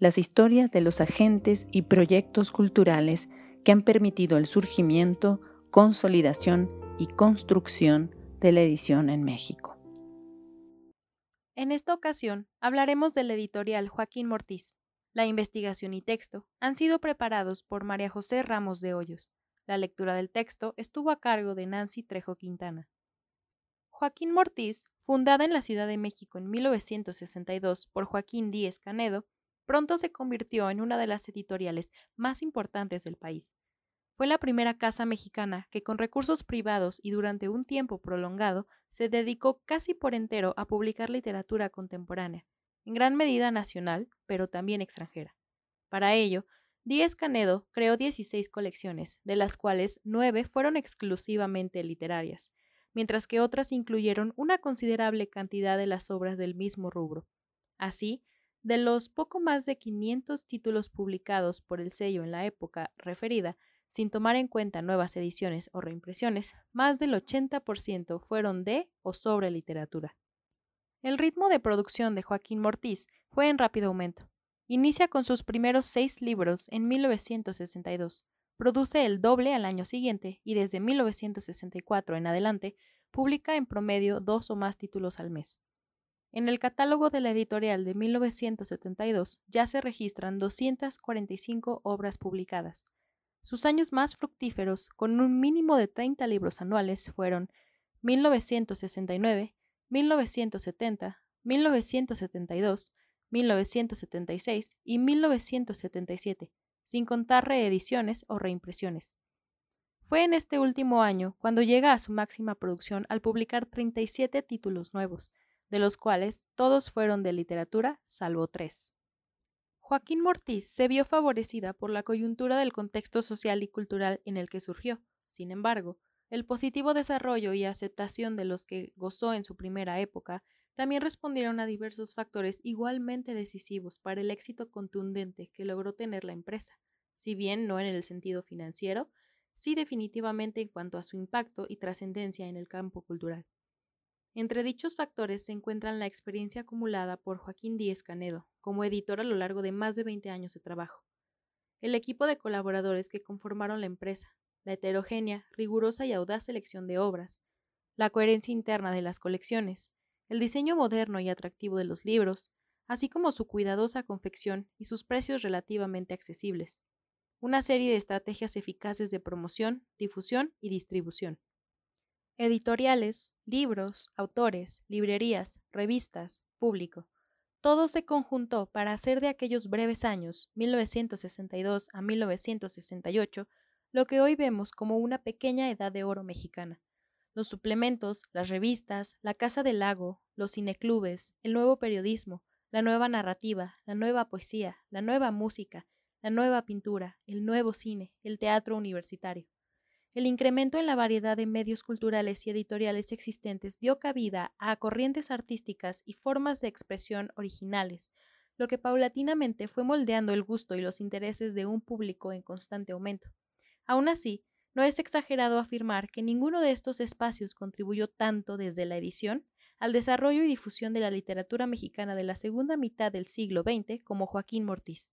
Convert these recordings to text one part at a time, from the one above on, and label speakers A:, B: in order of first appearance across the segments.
A: las historias de los agentes y proyectos culturales que han permitido el surgimiento, consolidación y construcción de la edición en México.
B: En esta ocasión hablaremos del editorial Joaquín Mortiz. La investigación y texto han sido preparados por María José Ramos de Hoyos. La lectura del texto estuvo a cargo de Nancy Trejo Quintana. Joaquín Mortiz, fundada en la Ciudad de México en 1962 por Joaquín Díez Canedo, pronto se convirtió en una de las editoriales más importantes del país. Fue la primera casa mexicana que con recursos privados y durante un tiempo prolongado se dedicó casi por entero a publicar literatura contemporánea, en gran medida nacional, pero también extranjera. Para ello, Díez Canedo creó 16 colecciones, de las cuales nueve fueron exclusivamente literarias, mientras que otras incluyeron una considerable cantidad de las obras del mismo rubro. Así, de los poco más de 500 títulos publicados por el sello en la época referida, sin tomar en cuenta nuevas ediciones o reimpresiones, más del 80% fueron de o sobre literatura. El ritmo de producción de Joaquín Mortiz fue en rápido aumento. Inicia con sus primeros seis libros en 1962, produce el doble al año siguiente y desde 1964 en adelante publica en promedio dos o más títulos al mes. En el catálogo de la editorial de 1972 ya se registran 245 obras publicadas. Sus años más fructíferos, con un mínimo de 30 libros anuales, fueron 1969, 1970, 1972, 1976 y 1977, sin contar reediciones o reimpresiones. Fue en este último año cuando llega a su máxima producción al publicar 37 títulos nuevos, de los cuales todos fueron de literatura, salvo tres. Joaquín Mortiz se vio favorecida por la coyuntura del contexto social y cultural en el que surgió. Sin embargo, el positivo desarrollo y aceptación de los que gozó en su primera época también respondieron a diversos factores igualmente decisivos para el éxito contundente que logró tener la empresa, si bien no en el sentido financiero, sí definitivamente en cuanto a su impacto y trascendencia en el campo cultural. Entre dichos factores se encuentran la experiencia acumulada por Joaquín Díez Canedo como editor a lo largo de más de 20 años de trabajo, el equipo de colaboradores que conformaron la empresa, la heterogénea, rigurosa y audaz selección de obras, la coherencia interna de las colecciones, el diseño moderno y atractivo de los libros, así como su cuidadosa confección y sus precios relativamente accesibles. Una serie de estrategias eficaces de promoción, difusión y distribución. Editoriales, libros, autores, librerías, revistas, público. Todo se conjuntó para hacer de aquellos breves años, 1962 a 1968, lo que hoy vemos como una pequeña edad de oro mexicana, los suplementos, las revistas, la Casa del Lago, los cineclubes, el nuevo periodismo, la nueva narrativa, la nueva poesía, la nueva música, la nueva pintura, el nuevo cine, el teatro universitario. El incremento en la variedad de medios culturales y editoriales existentes dio cabida a corrientes artísticas y formas de expresión originales, lo que paulatinamente fue moldeando el gusto y los intereses de un público en constante aumento. Aún así, no es exagerado afirmar que ninguno de estos espacios contribuyó tanto desde la edición al desarrollo y difusión de la literatura mexicana de la segunda mitad del siglo XX como Joaquín Mortiz.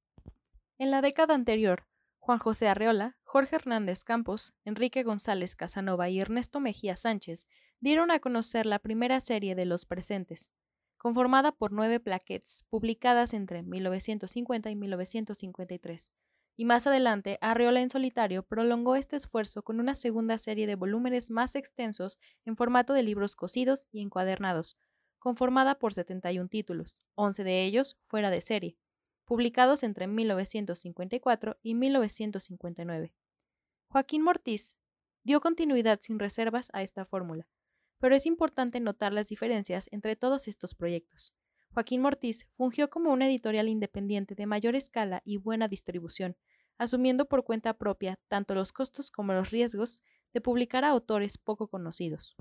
B: En la década anterior, Juan José Arreola, Jorge Hernández Campos, Enrique González Casanova y Ernesto Mejía Sánchez dieron a conocer la primera serie de Los Presentes, conformada por nueve plaquettes publicadas entre 1950 y 1953 y más adelante Arreola en solitario prolongó este esfuerzo con una segunda serie de volúmenes más extensos en formato de libros cosidos y encuadernados, conformada por 71 títulos, 11 de ellos fuera de serie, publicados entre 1954 y 1959. Joaquín Mortiz dio continuidad sin reservas a esta fórmula, pero es importante notar las diferencias entre todos estos proyectos. Joaquín Mortiz fungió como una editorial independiente de mayor escala y buena distribución, asumiendo por cuenta propia tanto los costos como los riesgos de publicar a autores poco conocidos.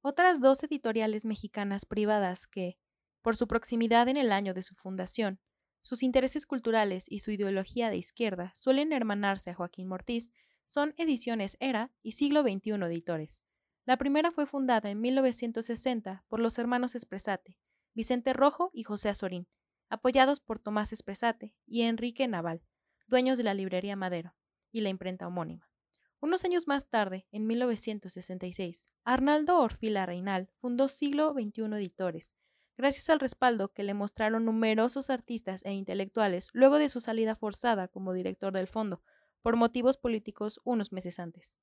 B: Otras dos editoriales mexicanas privadas que, por su proximidad en el año de su fundación, sus intereses culturales y su ideología de izquierda suelen hermanarse a Joaquín Mortiz, son Ediciones Era y Siglo XXI Editores. La primera fue fundada en 1960 por los hermanos Espresate, Vicente Rojo y José Azorín, apoyados por Tomás Espresate y Enrique Naval, dueños de la librería Madero y la imprenta homónima. Unos años más tarde, en 1966, Arnaldo Orfila Reinal fundó Siglo XXI Editores, gracias al respaldo que le mostraron numerosos artistas e intelectuales luego de su salida forzada como director del fondo, por motivos políticos unos meses antes.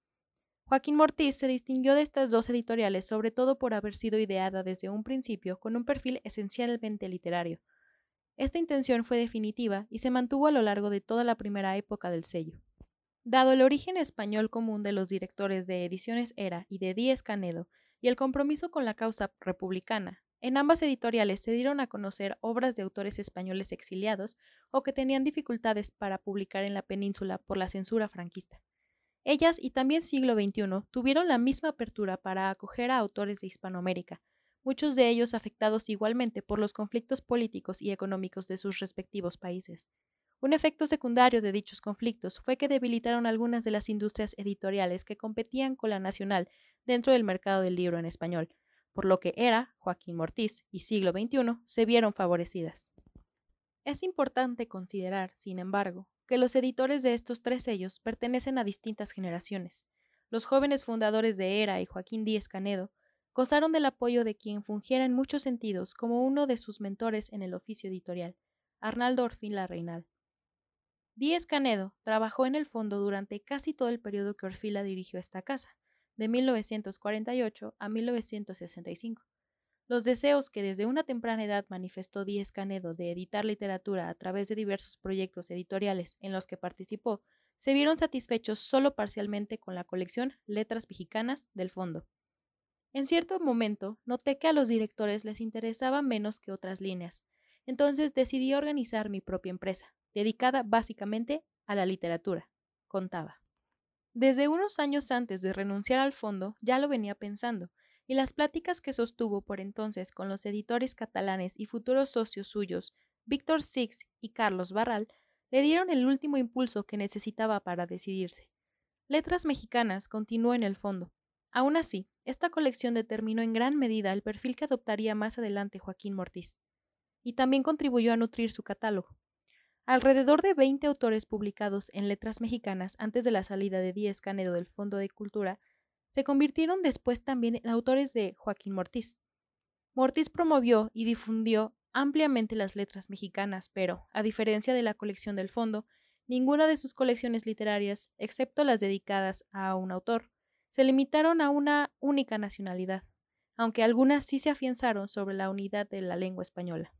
B: Joaquín Mortiz se distinguió de estas dos editoriales sobre todo por haber sido ideada desde un principio con un perfil esencialmente literario. Esta intención fue definitiva y se mantuvo a lo largo de toda la primera época del sello. Dado el origen español común de los directores de Ediciones Era y de Díez Canedo y el compromiso con la causa republicana, en ambas editoriales se dieron a conocer obras de autores españoles exiliados o que tenían dificultades para publicar en la península por la censura franquista. Ellas y también siglo XXI tuvieron la misma apertura para acoger a autores de Hispanoamérica, muchos de ellos afectados igualmente por los conflictos políticos y económicos de sus respectivos países. Un efecto secundario de dichos conflictos fue que debilitaron algunas de las industrias editoriales que competían con la nacional dentro del mercado del libro en español, por lo que Era, Joaquín Mortiz y Siglo XXI se vieron favorecidas. Es importante considerar, sin embargo, que los editores de estos tres sellos pertenecen a distintas generaciones. Los jóvenes fundadores de Era y Joaquín Díez Canedo gozaron del apoyo de quien fungiera en muchos sentidos como uno de sus mentores en el oficio editorial, Arnaldo Orfín Reinal. Díez Canedo trabajó en el fondo durante casi todo el periodo que Orfila dirigió esta casa, de 1948 a 1965. Los deseos que desde una temprana edad manifestó Díez Canedo de editar literatura a través de diversos proyectos editoriales en los que participó se vieron satisfechos solo parcialmente con la colección Letras Mexicanas del fondo. En cierto momento noté que a los directores les interesaba menos que otras líneas, entonces decidí organizar mi propia empresa, dedicada básicamente a la literatura, contaba. Desde unos años antes de renunciar al fondo ya lo venía pensando, y las pláticas que sostuvo por entonces con los editores catalanes y futuros socios suyos, Víctor Six y Carlos Barral, le dieron el último impulso que necesitaba para decidirse. Letras Mexicanas continuó en el fondo. Aún así, esta colección determinó en gran medida el perfil que adoptaría más adelante Joaquín Mortiz, y también contribuyó a nutrir su catálogo. Alrededor de 20 autores publicados en letras mexicanas antes de la salida de Díez Canedo del Fondo de Cultura se convirtieron después también en autores de Joaquín Mortiz. Mortiz promovió y difundió ampliamente las letras mexicanas, pero, a diferencia de la colección del fondo, ninguna de sus colecciones literarias, excepto las dedicadas a un autor, se limitaron a una única nacionalidad, aunque algunas sí se afianzaron sobre la unidad de la lengua española.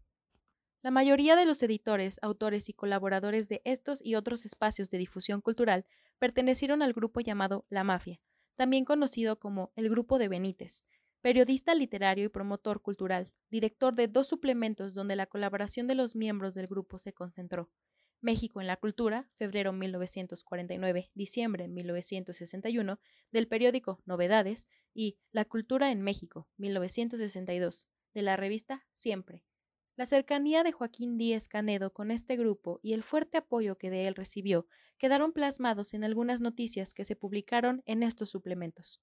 B: La mayoría de los editores, autores y colaboradores de estos y otros espacios de difusión cultural pertenecieron al grupo llamado La Mafia, también conocido como el Grupo de Benítez, periodista literario y promotor cultural, director de dos suplementos donde la colaboración de los miembros del grupo se concentró. México en la Cultura, febrero 1949, diciembre 1961, del periódico Novedades, y La Cultura en México, 1962, de la revista Siempre, la cercanía de Joaquín Díez Canedo con este grupo y el fuerte apoyo que de él recibió quedaron plasmados en algunas noticias que se publicaron en estos suplementos.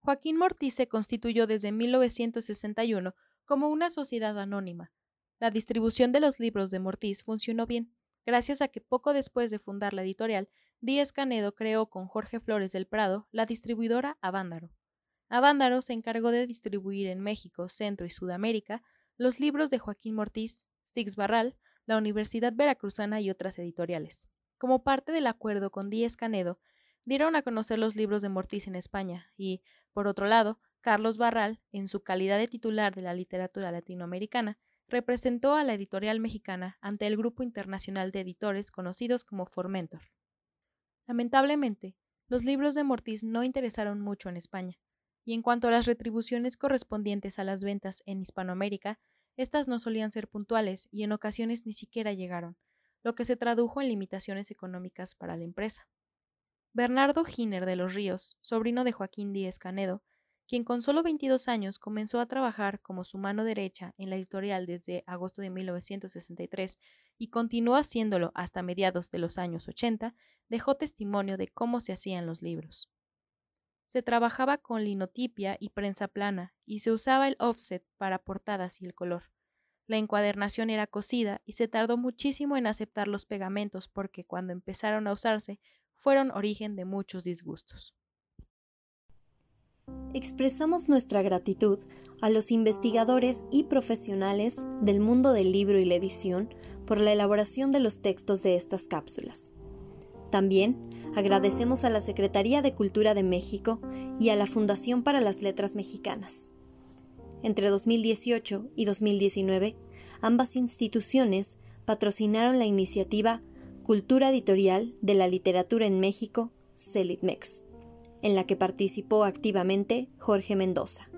B: Joaquín Mortiz se constituyó desde 1961 como una sociedad anónima. La distribución de los libros de Mortiz funcionó bien, gracias a que poco después de fundar la editorial, Díez Canedo creó con Jorge Flores del Prado la distribuidora Avándaro. Avándaro se encargó de distribuir en México, Centro y Sudamérica los libros de Joaquín Mortiz, Six Barral, la Universidad Veracruzana y otras editoriales. Como parte del acuerdo con Díez Canedo, dieron a conocer los libros de Mortiz en España y, por otro lado, Carlos Barral, en su calidad de titular de la literatura latinoamericana, representó a la editorial mexicana ante el grupo internacional de editores conocidos como Formentor. Lamentablemente, los libros de Mortiz no interesaron mucho en España y en cuanto a las retribuciones correspondientes a las ventas en Hispanoamérica, Estas no solían ser puntuales y en ocasiones ni siquiera llegaron, lo que se tradujo en limitaciones económicas para la empresa. Bernardo Giner de los Ríos, sobrino de Joaquín Díez Canedo, quien con solo 22 años comenzó a trabajar como su mano derecha en la editorial desde agosto de 1963 y continuó haciéndolo hasta mediados de los años 80, dejó testimonio de cómo se hacían los libros. Se trabajaba con linotipia y prensa plana y se usaba el offset para portadas y el color. La encuadernación era cosida y se tardó muchísimo en aceptar los pegamentos porque cuando empezaron a usarse fueron origen de muchos disgustos.
C: Expresamos nuestra gratitud a los investigadores y profesionales del mundo del libro y la edición por la elaboración de los textos de estas cápsulas. También agradecemos a la Secretaría de Cultura de México y a la Fundación para las Letras Mexicanas. Entre 2018 y 2019, ambas instituciones patrocinaron la iniciativa Cultura Editorial de la Literatura en México, CELITMEX en la que participó activamente Jorge Mendoza.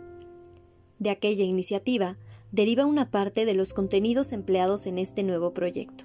C: De aquella iniciativa deriva una parte de los contenidos empleados en este nuevo proyecto.